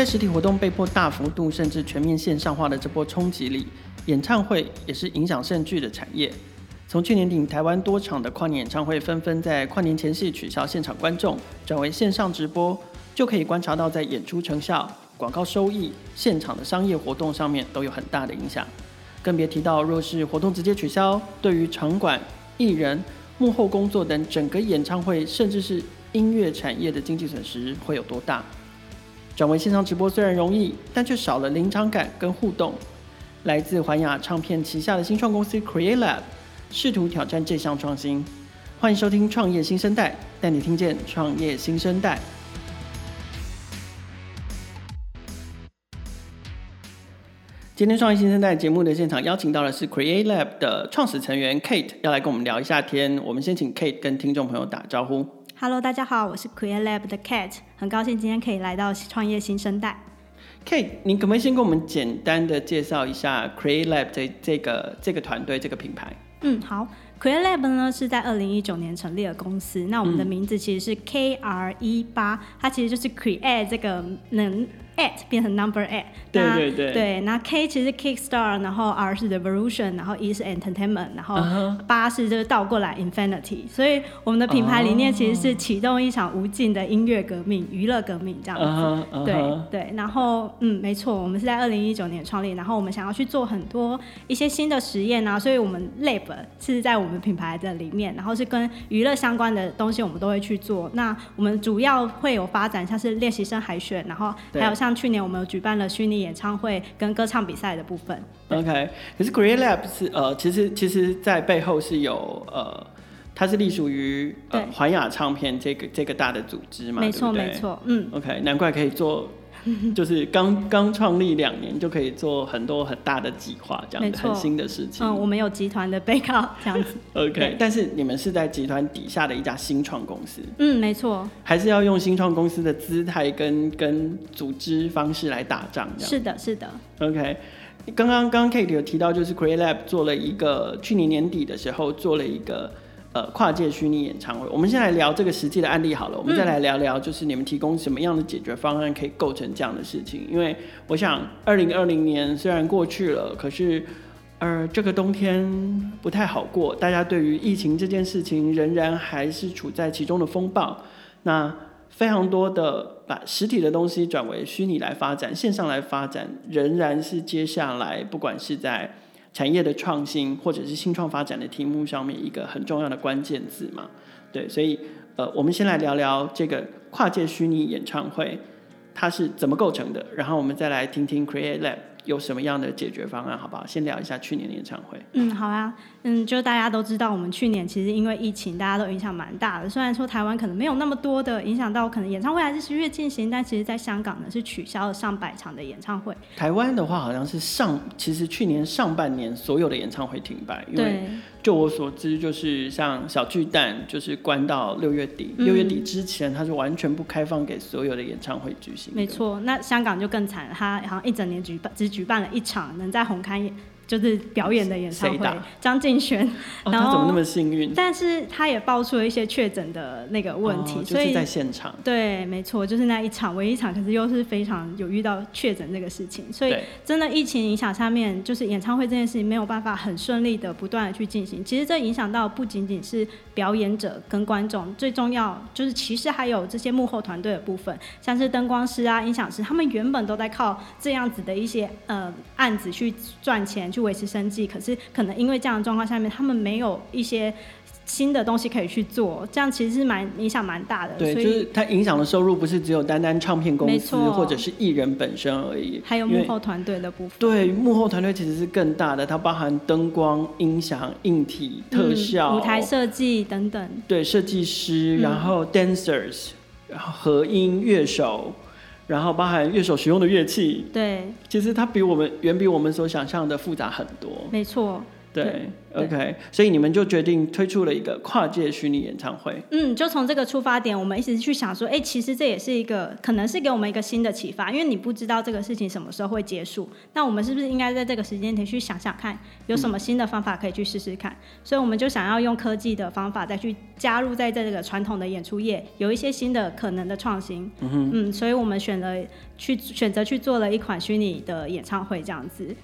在实体活动被迫大幅度甚至全面线上化的这波冲击里，演唱会也是影响甚巨的产业。从去年底，台湾多场的跨年演唱会纷纷在跨年前夕取消现场观众，转为线上直播，就可以观察到在演出成效、广告收益、现场的商业活动上面都有很大的影响。更别提到，若是活动直接取消，对于场馆、艺人、幕后工作等整个演唱会，甚至是音乐产业的经济损失会有多大？转为线上直播虽然容易，但却少了临场感跟互动。来自环亚唱片旗下的新创公司 Create Lab 试图挑战这项创新。欢迎收听《创业新生代》，带你听见创业新生代。今天《创业新生代》节目的现场邀请到的是 Create Lab 的创始成员 Kate，要来跟我们聊一下天。我们先请 Kate 跟听众朋友打招呼。Hello，大家好，我是 Create Lab 的 Kate，很高兴今天可以来到创业新生代。Kate，你可不可以先跟我们简单的介绍一下 Create Lab 这这个这个团队这个品牌？嗯，好，Create Lab 呢是在二零一九年成立的公司，那我们的名字其实是 K R E 八，它其实就是 Create 这个能。At 变成 number eight，对对对，对，那 K 其实 Kickstart，然后 R 是 Revolution，然后 E 是 Entertainment，然后八是就是倒过来 Infinity，所以我们的品牌理念其实是启动一场无尽的音乐革命、娱乐革命这样子。Uh uh. 对对，然后嗯，没错，我们是在二零一九年创立，然后我们想要去做很多一些新的实验啊，所以我们 Lab 是在我们品牌的里面，然后是跟娱乐相关的东西我们都会去做。那我们主要会有发展像是练习生海选，然后还有像去年我们有举办了虚拟演唱会跟歌唱比赛的部分。OK，可是 Create Lab 是呃，其实其实在背后是有呃，它是隶属于呃环亚唱片这个这个大的组织嘛？没错没错，嗯。OK，难怪可以做。就是刚刚创立两年就可以做很多很大的计划，这样子很新的事情。嗯，我们有集团的背靠这样子。OK，但是你们是在集团底下的一家新创公司。嗯，没错。还是要用新创公司的姿态跟跟组织方式来打仗，这样。是的，是的。OK，刚刚刚 Kate 有提到，就是 Create Lab 做了一个去年年底的时候做了一个。呃，跨界虚拟演唱会，我们先来聊这个实际的案例好了。我们再来聊聊，就是你们提供什么样的解决方案可以构成这样的事情？因为我想，二零二零年虽然过去了，可是，呃，这个冬天不太好过。大家对于疫情这件事情，仍然还是处在其中的风暴。那非常多的把实体的东西转为虚拟来发展，线上来发展，仍然是接下来不管是在。产业的创新或者是新创发展的题目上面一个很重要的关键字嘛，对，所以呃，我们先来聊聊这个跨界虚拟演唱会它是怎么构成的，然后我们再来听听 Create Lab 有什么样的解决方案，好不好？先聊一下去年的演唱会。嗯，好啊。嗯，就大家都知道，我们去年其实因为疫情，大家都影响蛮大的。虽然说台湾可能没有那么多的影响到，可能演唱会还是十月进行，但其实在香港呢是取消了上百场的演唱会。台湾的话，好像是上，其实去年上半年所有的演唱会停摆，因为就我所知，就是像小巨蛋就是关到六月底，六月底之前它是完全不开放给所有的演唱会举行。没错，那香港就更惨，它好像一整年举办只举办了一场，能在红磡。就是表演的演唱会，张敬轩，然后、哦、他怎么那么幸运？但是他也爆出了一些确诊的那个问题，哦、就是在现场。对，没错，就是那一场唯一一场，可是又是非常有遇到确诊这个事情，所以真的疫情影响下面，就是演唱会这件事情没有办法很顺利的不断的去进行。其实这影响到不仅仅是表演者跟观众，最重要就是其实还有这些幕后团队的部分，像是灯光师啊、音响师，他们原本都在靠这样子的一些呃案子去赚钱去。维持生计，可是可能因为这样的状况下面，他们没有一些新的东西可以去做，这样其实是蛮影响蛮大的。对，就是它影响的收入不是只有单单唱片公司或者是艺人本身而已，还有幕后团队的部分。对，幕后团队其实是更大的，它包含灯光、音响、硬体、特效、嗯、舞台设计等等。对，设计师，然后 dancers，然后和音乐手。然后包含乐手使用的乐器，对，其实它比我们远比我们所想象的复杂很多。没错，对，对，OK，所以你们就决定推出了一个跨界虚拟演唱会。嗯，就从这个出发点，我们一直去想说，哎，其实这也是一个，可能是给我们一个新的启发，因为你不知道这个事情什么时候会结束，那我们是不是应该在这个时间点去想想看，有什么新的方法可以去试试看？嗯、所以我们就想要用科技的方法再去加入在这个传统的演出业，有一些新的可能的创新。嗯，嗯，所以我们选了去选择去做了一款虚拟的演唱会这样子。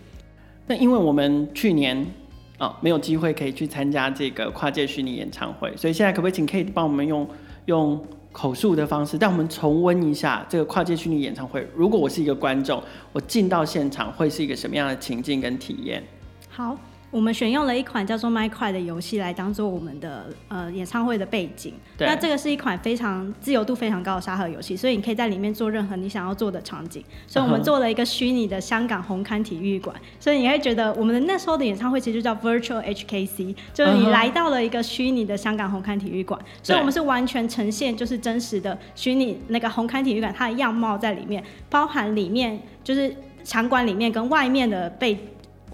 那因为我们去年。哦，没有机会可以去参加这个跨界虚拟演唱会，所以现在可不可以请 Kate 帮我们用用口述的方式带我们重温一下这个跨界虚拟演唱会？如果我是一个观众，我进到现场会是一个什么样的情境跟体验？好。我们选用了一款叫做 MiCry 的游戏来当做我们的呃演唱会的背景。对。那这个是一款非常自由度非常高的沙盒游戏，所以你可以在里面做任何你想要做的场景。所以我们做了一个虚拟的香港红磡体育馆，所以你会觉得我们的那时候的演唱会其实就叫 Virtual HKC，就是你来到了一个虚拟的香港红磡体育馆。所以我们是完全呈现就是真实的虚拟那个红磡体育馆它的样貌在里面，包含里面就是场馆里面跟外面的背。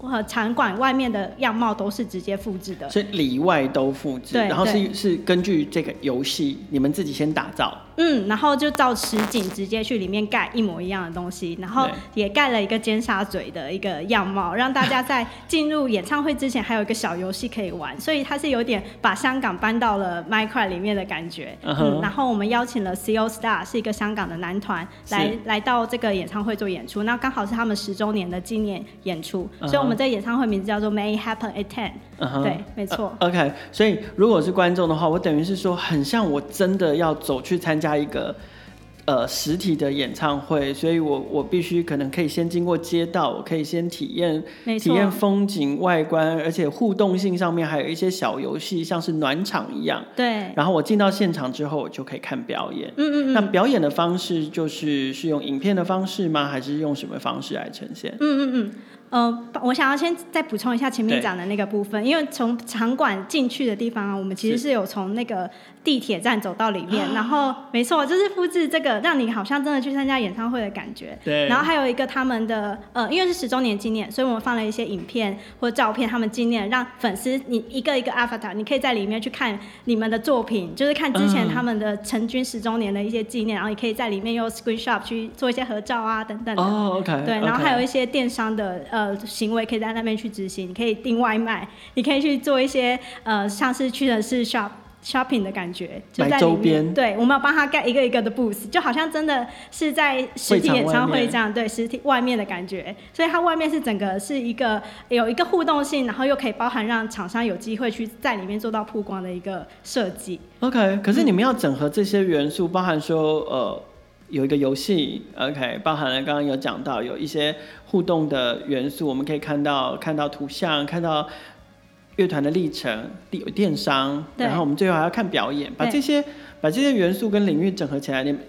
和场馆外面的样貌都是直接复制的，所以里外都复制。然后是是根据这个游戏你们自己先打造。嗯，然后就照实景直接去里面盖一模一样的东西，然后也盖了一个尖沙咀的一个样貌，让大家在进入演唱会之前还有一个小游戏可以玩，所以它是有点把香港搬到了 MiCry 里面的感觉。Uh -huh. 嗯，然后我们邀请了 CO Star 是一个香港的男团来来到这个演唱会做演出，那刚好是他们十周年的纪念演出，uh -huh. 所以我们这演唱会名字叫做 May Happen at Ten。Uh -huh. 对，没错。Uh, OK，所以如果是观众的话，我等于是说很像我真的要走去参加一个呃实体的演唱会，所以我我必须可能可以先经过街道，我可以先体验体验风景外观，而且互动性上面还有一些小游戏，像是暖场一样。对。然后我进到现场之后，我就可以看表演。嗯嗯嗯。那表演的方式就是是用影片的方式吗？还是用什么方式来呈现？嗯嗯嗯。呃，我想要先再补充一下前面讲的那个部分，因为从场馆进去的地方啊，我们其实是有从那个地铁站走到里面，然后没错，就是复制这个，让你好像真的去参加演唱会的感觉。对。然后还有一个他们的呃，因为是十周年纪念，所以我们放了一些影片或照片，他们纪念，让粉丝你一个一个 avatar，你可以在里面去看你们的作品，就是看之前他们的成军十周年的一些纪念，然后你可以在里面用 screenshot 去做一些合照啊等等的。哦，OK。对，然后还有一些电商的呃。呃，行为可以在那边去执行，你可以订外卖，你可以去做一些呃，像是去的是 shop shopping 的感觉，就在里面。对，我们要帮他盖一个一个的 booth，就好像真的是在实体演唱会这样，对，实体外面的感觉。所以它外面是整个是一个有一个互动性，然后又可以包含让厂商有机会去在里面做到曝光的一个设计。OK，可是你们要整合这些元素，包含说呃。有一个游戏，OK，包含了刚刚有讲到有一些互动的元素，我们可以看到看到图像，看到乐团的历程，有电商，然后我们最后还要看表演，把这些把这些元素跟领域整合起来。你们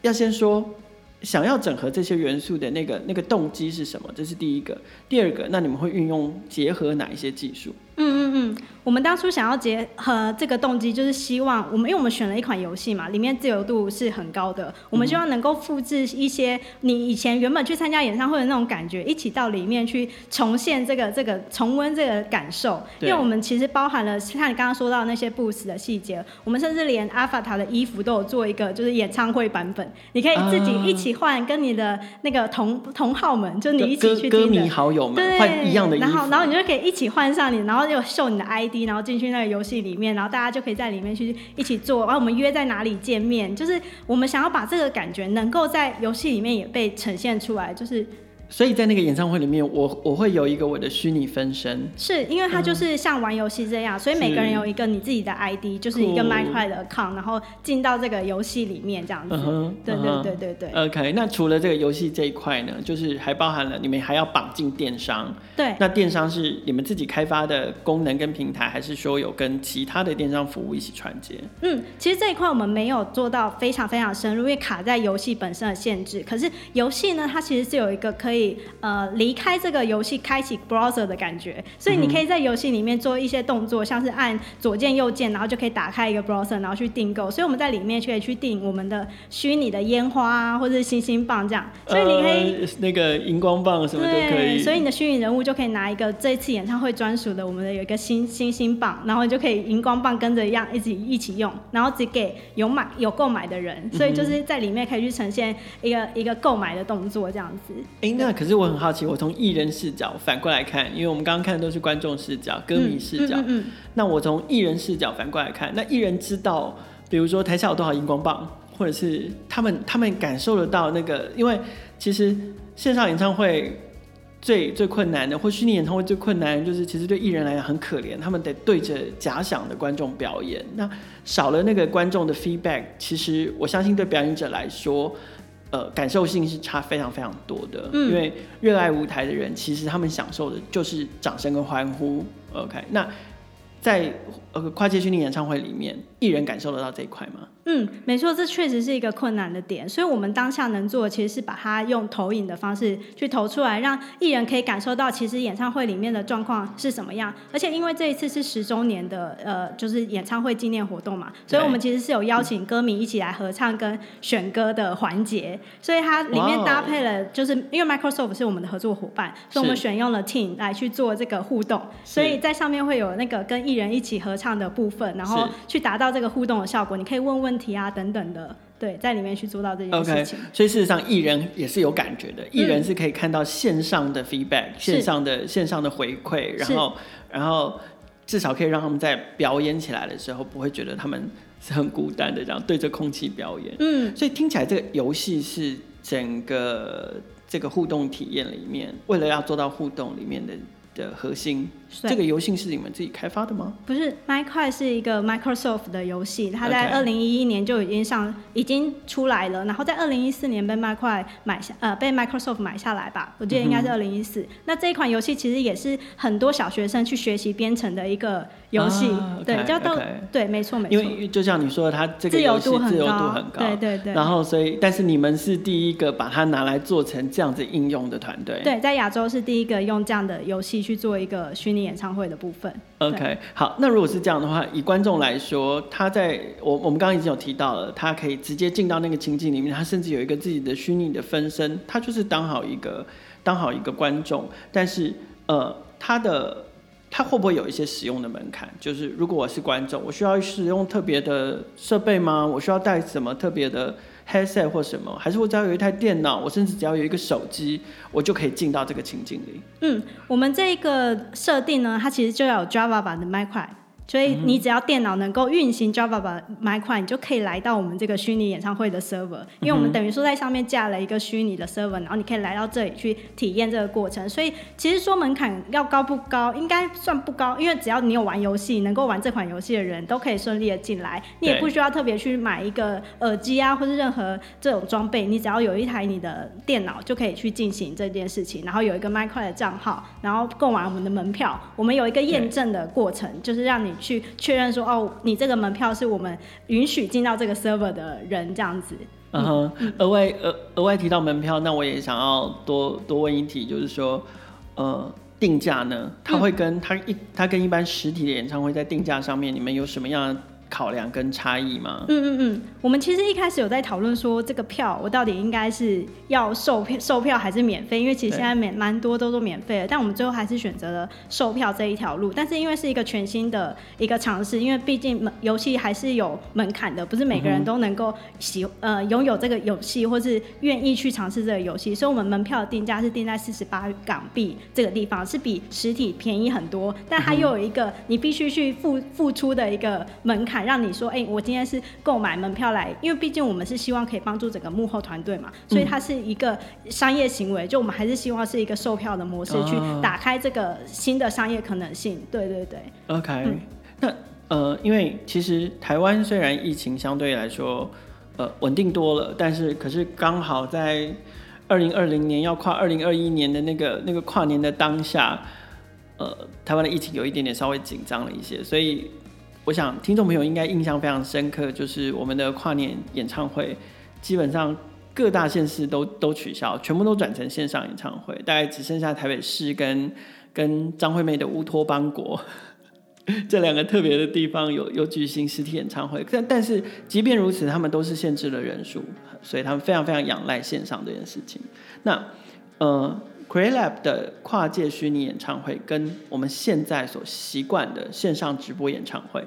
要先说想要整合这些元素的那个那个动机是什么？这是第一个。第二个，那你们会运用结合哪一些技术？嗯嗯嗯，我们当初想要结合这个动机，就是希望我们，因为我们选了一款游戏嘛，里面自由度是很高的，我们希望能够复制一些你以前原本去参加演唱会的那种感觉，一起到里面去重现这个这个重温这个感受。因为我们其实包含了像你刚刚说到那些 booth 的细节，我们甚至连 Avatar 的衣服都有做一个就是演唱会版本，你可以自己一起换，跟你的那个同同号们，就你一起去歌迷好友们换一样的衣服，然后然后你就可以一起换上你，然后。就秀你的 ID，然后进去那个游戏里面，然后大家就可以在里面去一起做。然后我们约在哪里见面，就是我们想要把这个感觉能够在游戏里面也被呈现出来，就是。所以在那个演唱会里面，我我会有一个我的虚拟分身，是因为它就是像玩游戏这样，嗯，所以每个人有一个你自己的 ID，就是一个 MiCry 的 account，然后进到这个游戏里面这样子。嗯、对对对对对。OK，那除了这个游戏这一块呢，就是还包含了你们还要绑进电商。对。那电商是你们自己开发的功能跟平台，还是说有跟其他的电商服务一起串接？嗯，其实这一块我们没有做到非常非常深入，因为卡在游戏本身的限制。可是游戏呢，它其实是有一个可以。以呃离开这个游戏，开启 browser 的感觉。所以你可以在游戏里面做一些动作，像是按左键右键，然后就可以打开一个 browser，然后去订购。所以我们在里面就可以去订我们的虚拟的烟花啊，或者是星星棒这样。所以你可以、呃、那个荧光棒什么都可以。所以你的虚拟人物就可以拿一个这次演唱会专属的我们的有一个星星星棒，然后你就可以荧光棒跟着一样一起一起用，然后只给有买有购买的人。所以就是在里面可以去呈现一个一个购买的动作这样子。哎、欸，那可是我很好奇，我从艺人视角反过来看，因为我们刚刚看的都是观众视角、歌迷视角。嗯嗯，嗯，嗯。那我从艺人视角反过来看，那艺人知道，比如说台下有多少荧光棒，或者是他们他们感受得到那个，因为其实线上演唱会最最困难的，或虚拟演唱会最困难，就是其实对艺人来讲很可怜，他们得对着假想的观众表演，那少了那个观众的 feedback，其实我相信对表演者来说。呃，感受性是差非常非常多的，嗯，因为热爱舞台的人，其实他们享受的就是掌声跟欢呼。OK，那在呃跨界虚拟演唱会里面，艺人感受得到这一块吗？嗯，没错，这确实是一个困难的点，所以我们当下能做的其实是把它用投影的方式去投出来，让艺人可以感受到其实演唱会里面的状况是什么样。而且因为这一次是十周年的呃，就是演唱会纪念活动嘛，所以我们其实是有邀请歌迷一起来合唱跟选歌的环节，所以它里面搭配了，就是因为 Microsoft 是我们的合作伙伴，所以我们选用了 Team 来去做这个互动，所以在上面会有那个跟艺人一起合唱的部分，然后去达到这个互动的效果。你可以问问。问题啊，等等的，对，在里面去做到这件事情。Okay, 所以事实上，艺人也是有感觉的，艺、嗯、人是可以看到线上的 feedback，线上的线上的回馈，然后然后至少可以让他们在表演起来的时候，不会觉得他们是很孤单的，这样对着空气表演。嗯，所以听起来这个游戏是整个这个互动体验里面，为了要做到互动里面的的核心。这个游戏是你们自己开发的吗？不是，MaiCry 是一个 Microsoft 的游戏，它在二零一一年就已经上，已经出来了。然后在二零一四年被 MaiCry 买下，呃，被 Microsoft 买下来吧？我记得应该是二零一四。那这一款游戏其实也是很多小学生去学习编程的一个游戏，啊、对，叫做、okay. 对，没错没错。因为就像你说的，它这个游戏自由度很高，对对对。然后所以，但是你们是第一个把它拿来做成这样子应用的团队。对，在亚洲是第一个用这样的游戏去做一个虚拟演唱会的部分。OK，好，那如果是这样的话，以观众来说，他在我我们刚刚已经有提到了，他可以直接进到那个情境里面，他甚至有一个自己的虚拟的分身，他就是当好一个当好一个观众。但是呃，他的它会不会有一些使用的门槛？就是如果我是观众，我需要使用特别的设备吗？我需要带什么特别的？headset 或什么，还是我只要有一台电脑，我甚至只要有一个手机，我就可以进到这个情境里。嗯，我们这一个设定呢，它其实就要有 Java 版的 Mac。所以你只要电脑能够运行 Java 的 MaiCry，你就可以来到我们这个虚拟演唱会的 server，因为我们等于说在上面架了一个虚拟的 server，然后你可以来到这里去体验这个过程。所以其实说门槛要高不高，应该算不高，因为只要你有玩游戏，能够玩这款游戏的人都可以顺利的进来，你也不需要特别去买一个耳机啊，或是任何这种装备，你只要有一台你的电脑就可以去进行这件事情，然后有一个 MaiCry 的账号，然后购买我们的门票，我们有一个验证的过程，就是让你。去确认说哦，你这个门票是我们允许进到这个 server 的人这样子。嗯哼，额外额额外提到门票，那我也想要多多问一题，就是说，呃，定价呢，它会跟它一它跟一般实体的演唱会在定价上面，你们有什么样的？考量跟差异吗？嗯嗯嗯，我们其实一开始有在讨论说，这个票我到底应该是要售票售票还是免费？因为其实现在蛮蛮多都是免费的，但我们最后还是选择了售票这一条路。但是因为是一个全新的一个尝试，因为毕竟游戏还是有门槛的，不是每个人都能够喜呃拥有这个游戏，或是愿意去尝试这个游戏。所以，我们门票的定价是定在四十八港币这个地方，是比实体便宜很多，但它又有一个你必须去付付出的一个门槛。让你说，哎、欸，我今天是购买门票来，因为毕竟我们是希望可以帮助整个幕后团队嘛，所以它是一个商业行为，就我们还是希望是一个售票的模式，去打开这个新的商业可能性。对对对。OK，、嗯、那呃，因为其实台湾虽然疫情相对来说呃稳定多了，但是可是刚好在二零二零年要跨二零二一年的那个那个跨年的当下，呃，台湾的疫情有一点点稍微紧张了一些，所以。我想听众朋友应该印象非常深刻，就是我们的跨年演唱会，基本上各大县市都都取消，全部都转成线上演唱会，大概只剩下台北市跟跟张惠妹的乌托邦国 这两个特别的地方有有举行实体演唱会。但但是即便如此，他们都是限制了人数，所以他们非常非常仰赖线上这件事情。那呃，CreateLab 的跨界虚拟演唱会跟我们现在所习惯的线上直播演唱会，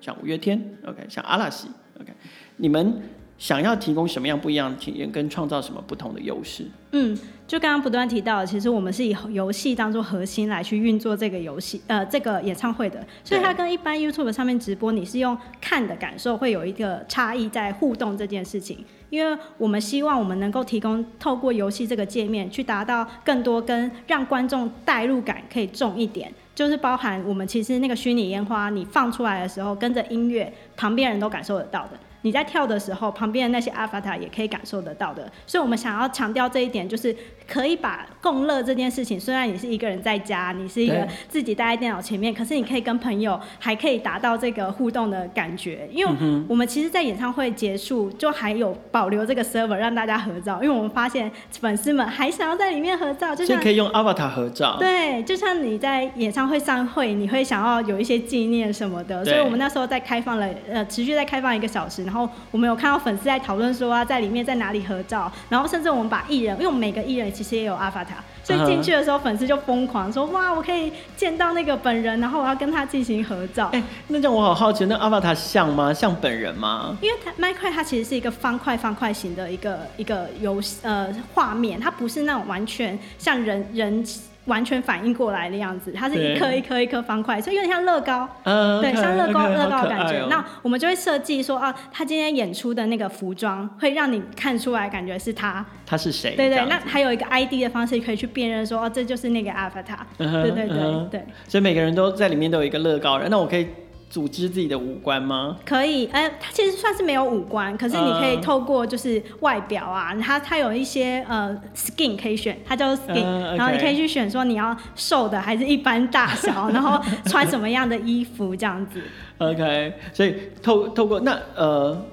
像五月天，OK，像阿拉西，OK，你们。想要提供什么样不一样的体验，跟创造什么不同的优势？嗯，就刚刚不断提到，其实我们是以游戏当做核心来去运作这个游戏，呃，这个演唱会的。所以它跟一般 YouTube 上面直播，你是用看的感受会有一个差异在互动这件事情。因为我们希望我们能够提供透过游戏这个界面，去达到更多跟让观众代入感可以重一点，就是包含我们其实那个虚拟烟花，你放出来的时候跟着音乐，旁边人都感受得到的。你在跳的时候，旁边的那些 avatar 也可以感受得到的，所以我们想要强调这一点，就是可以把共乐这件事情，虽然你是一个人在家，你是一个自己待在电脑前面，可是你可以跟朋友还可以达到这个互动的感觉。因为我们其实，在演唱会结束就还有保留这个 server 让大家合照，因为我们发现粉丝们还想要在里面合照，就像可以用 avatar 合照。对，就像你在演唱会上会，你会想要有一些纪念什么的，所以我们那时候在开放了，呃，持续在开放一个小时。然后我们有看到粉丝在讨论说啊，在里面在哪里合照，然后甚至我们把艺人，因为我们每个艺人其实也有 avatar，所以进去的时候粉丝就疯狂说哇，我可以见到那个本人，然后我要跟他进行合照。哎、欸，那这样我好好奇，那 avatar 像吗？像本人吗？因为它 Minecraft 它其实是一个方块方块型的一个一个游戏呃画面，它不是那种完全像人人。完全反应过来的样子，它是一颗一颗一颗方块，所以有点像乐高，呃、对像乐高乐、高的感觉。哦、那我们就会设计说啊，他今天演出的那个服装会让你看出来，感觉是他，他是谁？对，对对，那还有一个 ID 的方式可以去辨认说，哦、啊，这就是那个 Avatar。Uh-huh, 对对对、uh-huh. 对。所以每个人都在里面都有一个乐高人，那我可以。组织自己的五官吗？可以，哎、呃，它其实算是没有五官，可是你可以透过就是外表啊，它它有一些呃 skin 可以选，它叫 skin，、呃 okay. 然后你可以去选说你要瘦的还是一般大小，然后穿什么样的衣服这样子。OK，所以透透过那呃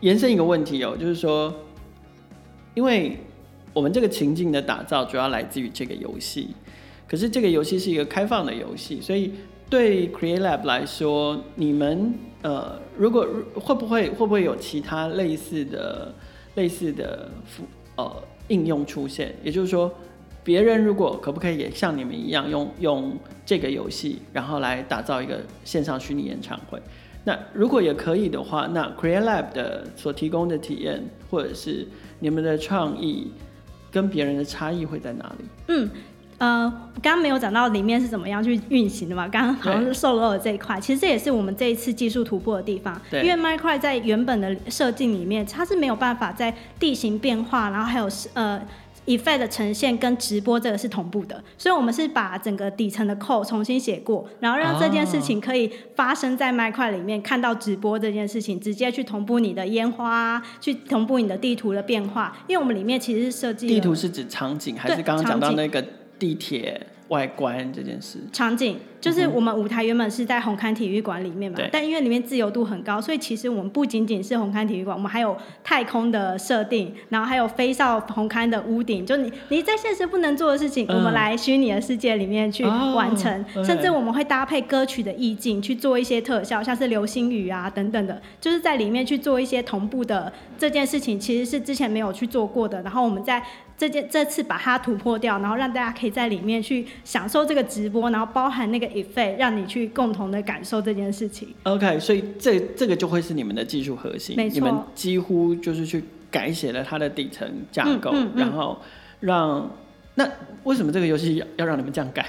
延伸一个问题哦，就是说，因为我们这个情境的打造主要来自于这个游戏，可是这个游戏是一个开放的游戏，所以。对 CreateLab 来说，你们呃，如果会不会会不会有其他类似的类似的呃应用出现？也就是说，别人如果可不可以也像你们一样用用这个游戏，然后来打造一个线上虚拟演唱会？那如果也可以的话，那 CreateLab 的所提供的体验或者是你们的创意跟别人的差异会在哪里？嗯。呃，刚刚没有讲到里面是怎么样去运行的嘛？刚刚好像是售楼的这一块，其实这也是我们这一次技术突破的地方。对。因为 Minecraft 在原本的设计里面，它是没有办法在地形变化，然后还有呃 effect 的呈现跟直播这个是同步的，所以我们是把整个底层的 code 重新写过，然后让这件事情可以发生在 Minecraft 里面，看到直播这件事情，直接去同步你的烟花，去同步你的地图的变化。因为我们里面其实是设计地图是指场景，还是刚刚讲到那个？地铁外观这件事，场景。就是我们舞台原本是在红磡体育馆里面嘛，但因为里面自由度很高，所以其实我们不仅仅是红磡体育馆，我们还有太空的设定，然后还有飞上红磡的屋顶。就你你在现实不能做的事情，嗯、我们来虚拟的世界里面去完成，哦、甚至我们会搭配歌曲的意境去做一些特效，像是流星雨啊等等的，就是在里面去做一些同步的这件事情，其实是之前没有去做过的。然后我们在这件这次把它突破掉，然后让大家可以在里面去享受这个直播，然后包含那个 EFE，让你去共同的感受这件事情。OK，所以这这个就会是你们的技术核心。没错。你们几乎就是去改写了它的底层架构，嗯嗯嗯、然后让那为什么这个游戏要要让你们这样改？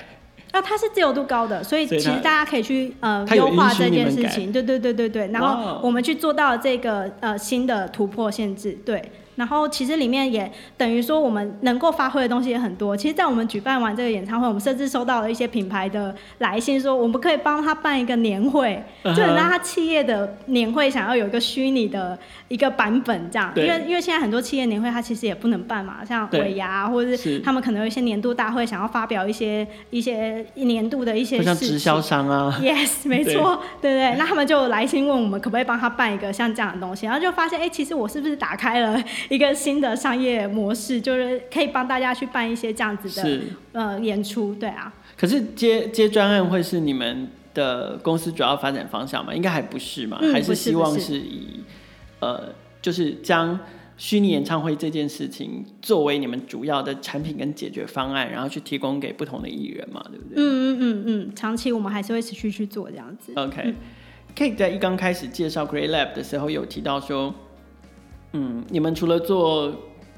啊，它是自由度高的，所以其实大家可以去呃优化这件事情。对对对对对。然后我们去做到了这个呃新的突破限制。对。然后其实里面也等于说我们能够发挥的东西也很多。其实，在我们举办完这个演唱会，我们甚至收到了一些品牌的来信，说我们可以帮他办一个年会，就很让他企业的年会想要有一个虚拟的一个版本这样。因为因为现在很多企业年会它其实也不能办嘛，像尾牙或者是他们可能有一些年度大会，想要发表一些一些年度的一些事情。像直销商啊。Yes，没错，对对对。那他们就来信问我们可不可以帮他办一个像这样的东西，然后就发现哎，其实我是不是打开了。一个新的商业模式，就是可以帮大家去办一些这样子的呃演出，对啊。可是接接专案会是你们的公司主要发展方向吗？应该还不是嘛？嗯、还是希望是以呃，就是将虚拟演唱会这件事情作为你们主要的产品跟解决方案，然后去提供给不同的艺人嘛，对不对？嗯嗯嗯嗯，长期我们还是会持续去做这样子。OK，Kate、嗯、在一刚开始介绍 Create Lab 的时候有提到说，嗯，你们除了做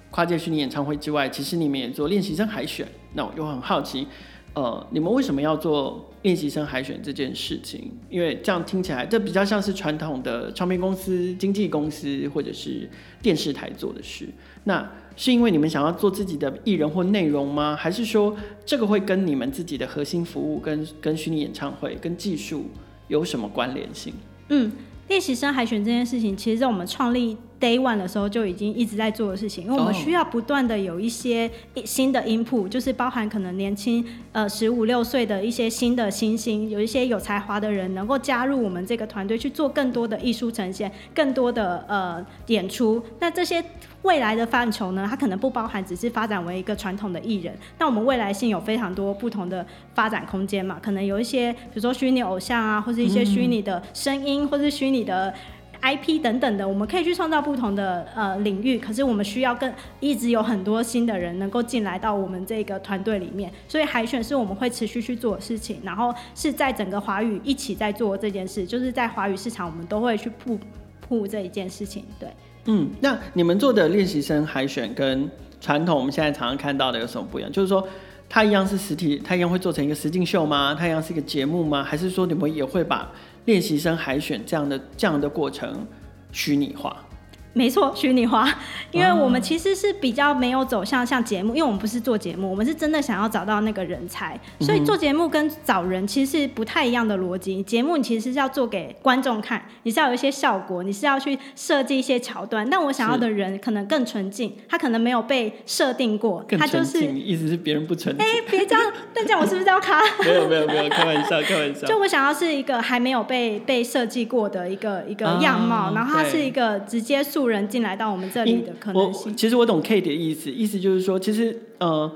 跨界虚拟演唱会之外，其实你们也做练习生海选。那我就很好奇。呃，你们为什么要做练习生海选这件事情？因为这样听起来，这比较像是传统的唱片公司、经纪公司或者是电视台做的事。那是因为你们想要做自己的艺人或内容吗？还是说这个会跟你们自己的核心服务、跟跟虚拟演唱会、跟技术有什么关联性？嗯，练习生海选这件事情，其实在我们创立。Day One 的时候就已经一直在做的事情，因为我们需要不断的有一些新的 input，就是包含可能年轻呃十五六岁的一些新的新星，有一些有才华的人能够加入我们这个团队去做更多的艺术呈现，更多的呃演出。那这些未来的范畴呢，它可能不包含只是发展为一个传统的艺人，那我们未来性有非常多不同的发展空间嘛，可能有一些比如说虚拟偶像啊，或是一些虚拟的声音，或是虚拟的。IP 等等的，我们可以去创造不同的呃领域，可是我们需要更一直有很多新的人能够进来到我们这个团队里面，所以海选是我们会持续去做的事情，然后是在整个华语一起在做这件事，就是在华语市场我们都会去铺铺这一件事情。对，嗯，那你们做的练习生海选跟传统我们现在常常看到的有什么不一样？就是说它一样是实体，它一样会做成一个实境秀吗？它一样是一个节目吗？还是说你们也会把练习生海选这样的这样的过程虚拟化。没错，虚拟化，因为我们其实是比较没有走向像节目，因为我们不是做节目，我们是真的想要找到那个人才，所以做节目跟找人其实是不太一样的逻辑。节目你其实是要做给观众看，你是要有一些效果，你是要去设计一些桥段。但我想要的人可能更纯净，他可能没有被设定过，他就是意思是别人不纯净。哎，别这样，但这样我是不是要卡？没有没有没有，开玩笑开玩笑。就我想要是一个还没有被被设计过的一个一个样貌，啊、然后他是一个直接素人进来到我们这里的可能性，其实我懂 Kate 的意思，意思就是说，其实呃，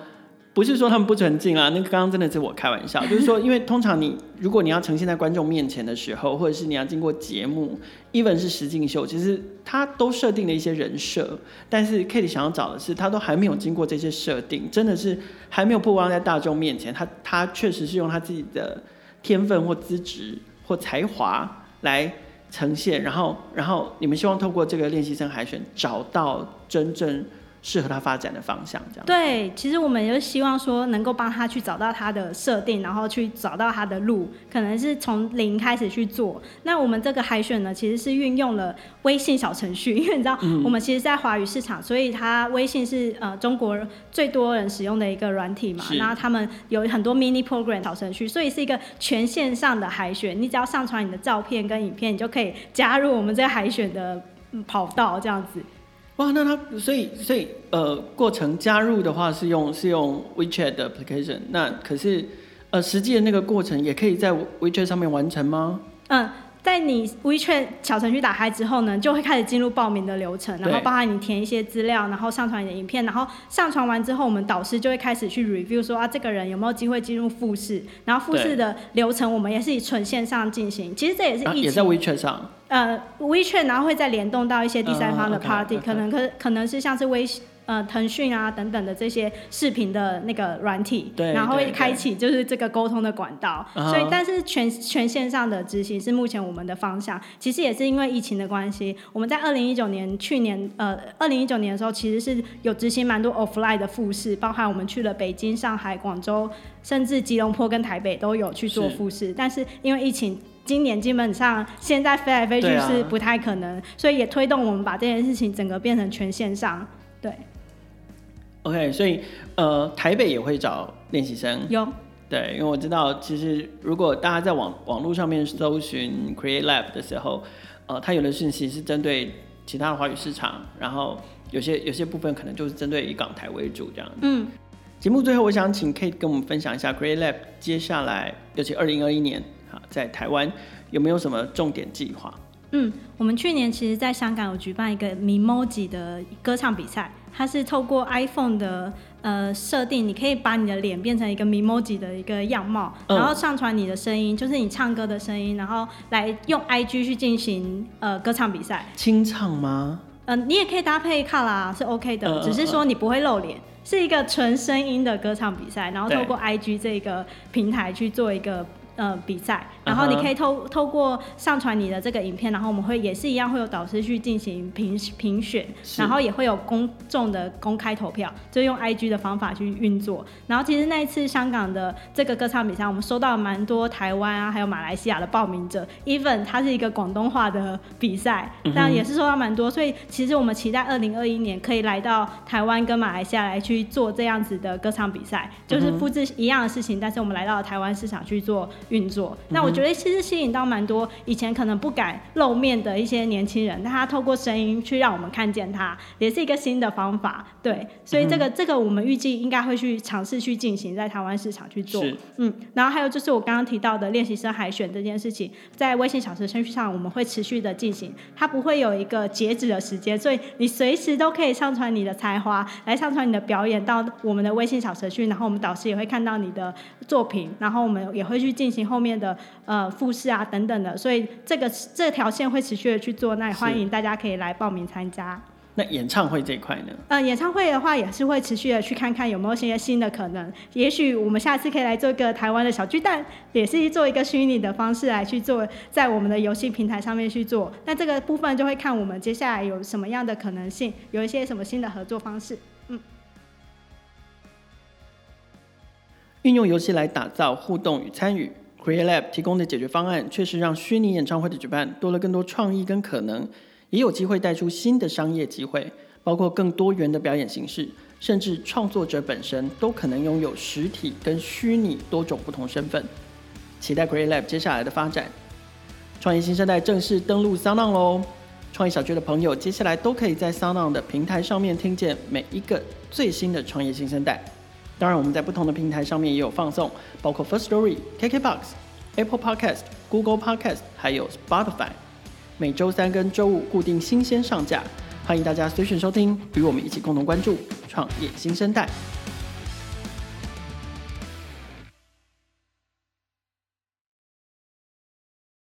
不是说他们不纯净啊，那个刚刚真的是我开玩笑，就是说，因为通常你如果你要呈现在观众面前的时候，或者是你要经过节目，even 是实境秀，其实他都设定了一些人设，但是 Kate 想要找的是，他都还没有经过这些设定，真的是还没有曝光在大众面前，他他确实是用他自己的天分或资质或才华来。呈现，然后，然后你们希望透过这个练习生海选，找到真正适合他发展的方向，这样。对，其实我们就希望说，能够帮他去找到他的设定，然后去找到他的路，可能是从零开始去做。那我们这个海选呢，其实是运用了微信小程序，因为你知道，我们其实，在华语市场，所以它微信是呃中国最多人使用的一个软体嘛。然后他们有很多 mini program 小程序，所以是一个全线上的海选。你只要上传你的照片跟影片，你就可以加入我们这个海选的跑道，这样子。哇，那他所以所以呃，过程加入的话是用是用 WeChat 的 application，那可是呃，实际的那个过程也可以在 WeChat 上面完成吗？嗯。在你 WeChat 小程序打开之后呢，就会开始进入报名的流程，然后包含你填一些资料，然后上传你的影片，然后上传完之后，我们导师就会开始去 review 说啊，这个人有没有机会进入复试，然后复试的流程我们也是以纯线上进行。其实这也是疫情，也在 WeChat 上。呃，WeChat 然后会再联动到一些第三方的 party，、uh, okay, okay. 可能可可能是像是微信。呃，腾讯啊等等的这些视频的那个软体，对，然后会开启就是这个沟通的管道，所以但是全全线上的执行是目前我们的方向。其实也是因为疫情的关系，我们在二零一九年去年呃二零一九年的时候，其实是有执行蛮多 offline 的复试，包含我们去了北京、上海、广州，甚至吉隆坡跟台北都有去做复试。但是因为疫情，今年基本上现在飞来飞去是不太可能，啊、所以也推动我们把这件事情整个变成全线上，对。OK，所以呃，台北也会找练习生。有。对，因为我知道，其实如果大家在网网络上面搜寻 Create Lab 的时候，呃，它有的讯息是针对其他的华语市场，然后有些有些部分可能就是针对以港台为主这样。嗯。节目最后，我想请 Kate 跟我们分享一下 Create Lab 接下来，尤其二零二一年啊，在台湾有没有什么重点计划？嗯，我们去年其实在香港有举办一个 Memoji 的歌唱比赛，它是透过 iPhone 的呃设定，你可以把你的脸变成一个 Memoji 的一个样貌，然后上传你的声音，就是你唱歌的声音，然后来用 IG 去进行呃歌唱比赛。清唱吗？嗯、呃，你也可以搭配卡拉是 OK 的，只是说你不会露脸，是一个纯声音的歌唱比赛，然后透过 IG 这个平台去做一个。呃，比赛，然后你可以透透过上传你的这个影片，然后我们会也是一样会有导师去进行评评选，然后也会有公众的公开投票，就用 IG 的方法去运作。然后其实那一次香港的这个歌唱比赛，我们收到蛮多台湾啊，还有马来西亚的报名者，even 它是一个广东话的比赛，但也是收到蛮多，所以其实我们期待二零二一年可以来到台湾跟马来西亚来去做这样子的歌唱比赛，就是复制一样的事情，但是我们来到了台湾市场去做。运作，那我觉得其实吸引到蛮多以前可能不敢露面的一些年轻人，但他透过声音去让我们看见他，也是一个新的方法。对，所以这个这个我们预计应该会去尝试去进行在台湾市场去做。嗯，然后还有就是我刚刚提到的练习生海选这件事情，在微信小程序上我们会持续的进行，它不会有一个截止的时间，所以你随时都可以上传你的才华，来上传你的表演到我们的微信小程序，然后我们导师也会看到你的作品，然后我们也会去进行。后面的呃复试啊等等的，所以这个这条线会持续的去做，那也欢迎大家可以来报名参加。那演唱会这一块呢？呃，演唱会的话也是会持续的去看看有没有一些新的可能，也许我们下次可以来做一个台湾的小巨蛋，也是做一个虚拟的方式来去做，在我们的游戏平台上面去做。那这个部分就会看我们接下来有什么样的可能性，有一些什么新的合作方式。嗯。运用游戏来打造互动与参与。Create Lab 提供的解决方案，确实让虚拟演唱会的举办多了更多创意跟可能，也有机会带出新的商业机会，包括更多元的表演形式，甚至创作者本身都可能拥有实体跟虚拟多种不同身份。期待 Create Lab 接下来的发展。创业新生代正式登陆 SoundOn 喽！创业小聚的朋友，接下来都可以在 SoundOn 的平台上面听见每一个最新的创业新生代。当然，我们在不同的平台上面也有放送，包括 First Story、KKBox、Apple Podcast、Google Podcast，还有 Spotify。每周三跟周五固定新鲜上架，欢迎大家随选收听，与我们一起共同关注创业新生代。